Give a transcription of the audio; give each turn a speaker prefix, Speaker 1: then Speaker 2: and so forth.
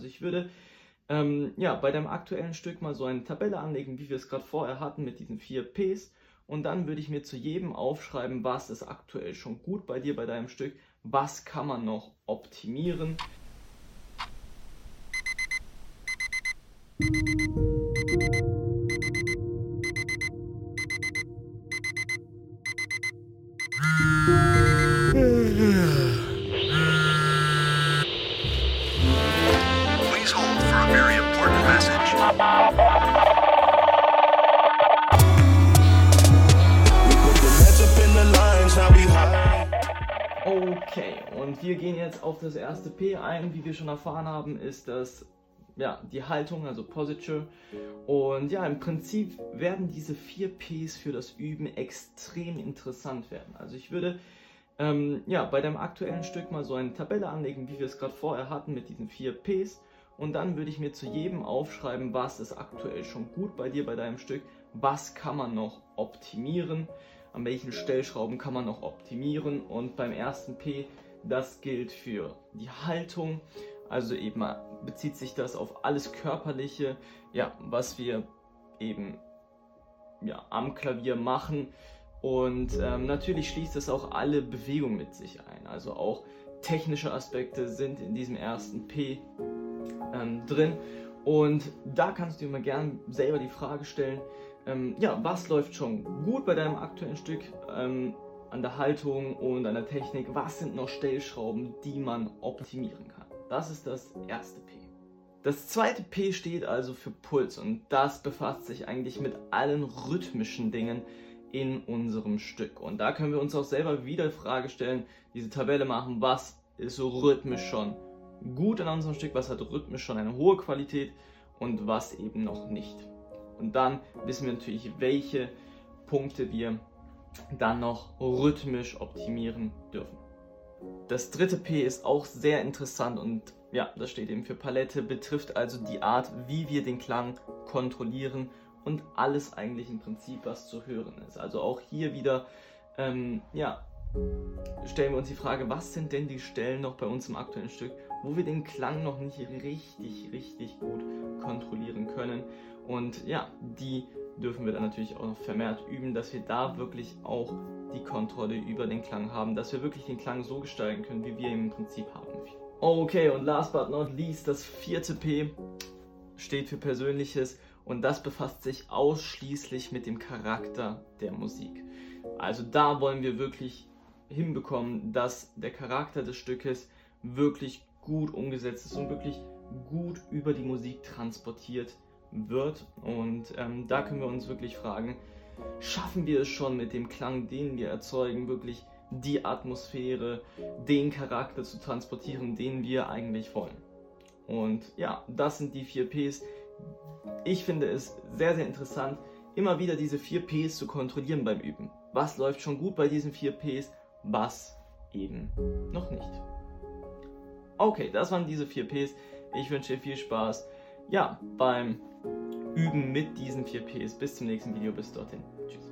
Speaker 1: Also ich würde ähm, ja, bei deinem aktuellen Stück mal so eine Tabelle anlegen, wie wir es gerade vorher hatten mit diesen vier Ps. Und dann würde ich mir zu jedem aufschreiben, was ist aktuell schon gut bei dir, bei deinem Stück, was kann man noch optimieren. Okay, und wir gehen jetzt auf das erste P ein. Wie wir schon erfahren haben, ist das ja, die Haltung, also Posture. Und ja, im Prinzip werden diese vier Ps für das Üben extrem interessant werden. Also ich würde ähm, ja, bei deinem aktuellen Stück mal so eine Tabelle anlegen, wie wir es gerade vorher hatten mit diesen vier Ps. Und dann würde ich mir zu jedem aufschreiben, was ist aktuell schon gut bei dir, bei deinem Stück, was kann man noch optimieren, an welchen Stellschrauben kann man noch optimieren. Und beim ersten P, das gilt für die Haltung, also eben bezieht sich das auf alles Körperliche, ja, was wir eben ja, am Klavier machen. Und ähm, natürlich schließt es auch alle Bewegungen mit sich ein. Also auch technische Aspekte sind in diesem ersten P ähm, drin. Und da kannst du dir mal gern selber die Frage stellen, ähm, ja, was läuft schon gut bei deinem aktuellen Stück ähm, an der Haltung und an der Technik? Was sind noch Stellschrauben, die man optimieren kann? Das ist das erste P. Das zweite P steht also für Puls und das befasst sich eigentlich mit allen rhythmischen Dingen in unserem Stück. Und da können wir uns auch selber wieder Frage stellen, diese Tabelle machen, was ist so rhythmisch schon gut in unserem Stück, was hat rhythmisch schon eine hohe Qualität und was eben noch nicht. Und dann wissen wir natürlich, welche Punkte wir dann noch rhythmisch optimieren dürfen. Das dritte P ist auch sehr interessant und ja, das steht eben für Palette, betrifft also die Art, wie wir den Klang kontrollieren und alles eigentlich im Prinzip, was zu hören ist. Also auch hier wieder, ähm, ja, stellen wir uns die Frage, was sind denn die Stellen noch bei uns im aktuellen Stück, wo wir den Klang noch nicht richtig, richtig gut kontrollieren können. Und ja, die dürfen wir dann natürlich auch noch vermehrt üben, dass wir da wirklich auch die Kontrolle über den Klang haben, dass wir wirklich den Klang so gestalten können, wie wir ihn im Prinzip haben. Okay, und last but not least, das vierte P steht für Persönliches und das befasst sich ausschließlich mit dem Charakter der Musik. Also da wollen wir wirklich hinbekommen, dass der Charakter des Stückes wirklich gut umgesetzt ist und wirklich gut über die Musik transportiert wird. Und ähm, da können wir uns wirklich fragen, schaffen wir es schon mit dem Klang, den wir erzeugen, wirklich die Atmosphäre, den Charakter zu transportieren, den wir eigentlich wollen. Und ja, das sind die vier Ps. Ich finde es sehr, sehr interessant, immer wieder diese vier Ps zu kontrollieren beim Üben. Was läuft schon gut bei diesen vier Ps, was eben noch nicht. Okay, das waren diese vier Ps. Ich wünsche dir viel Spaß. Ja, beim Üben mit diesen vier Ps. Bis zum nächsten Video. Bis dorthin. Tschüss.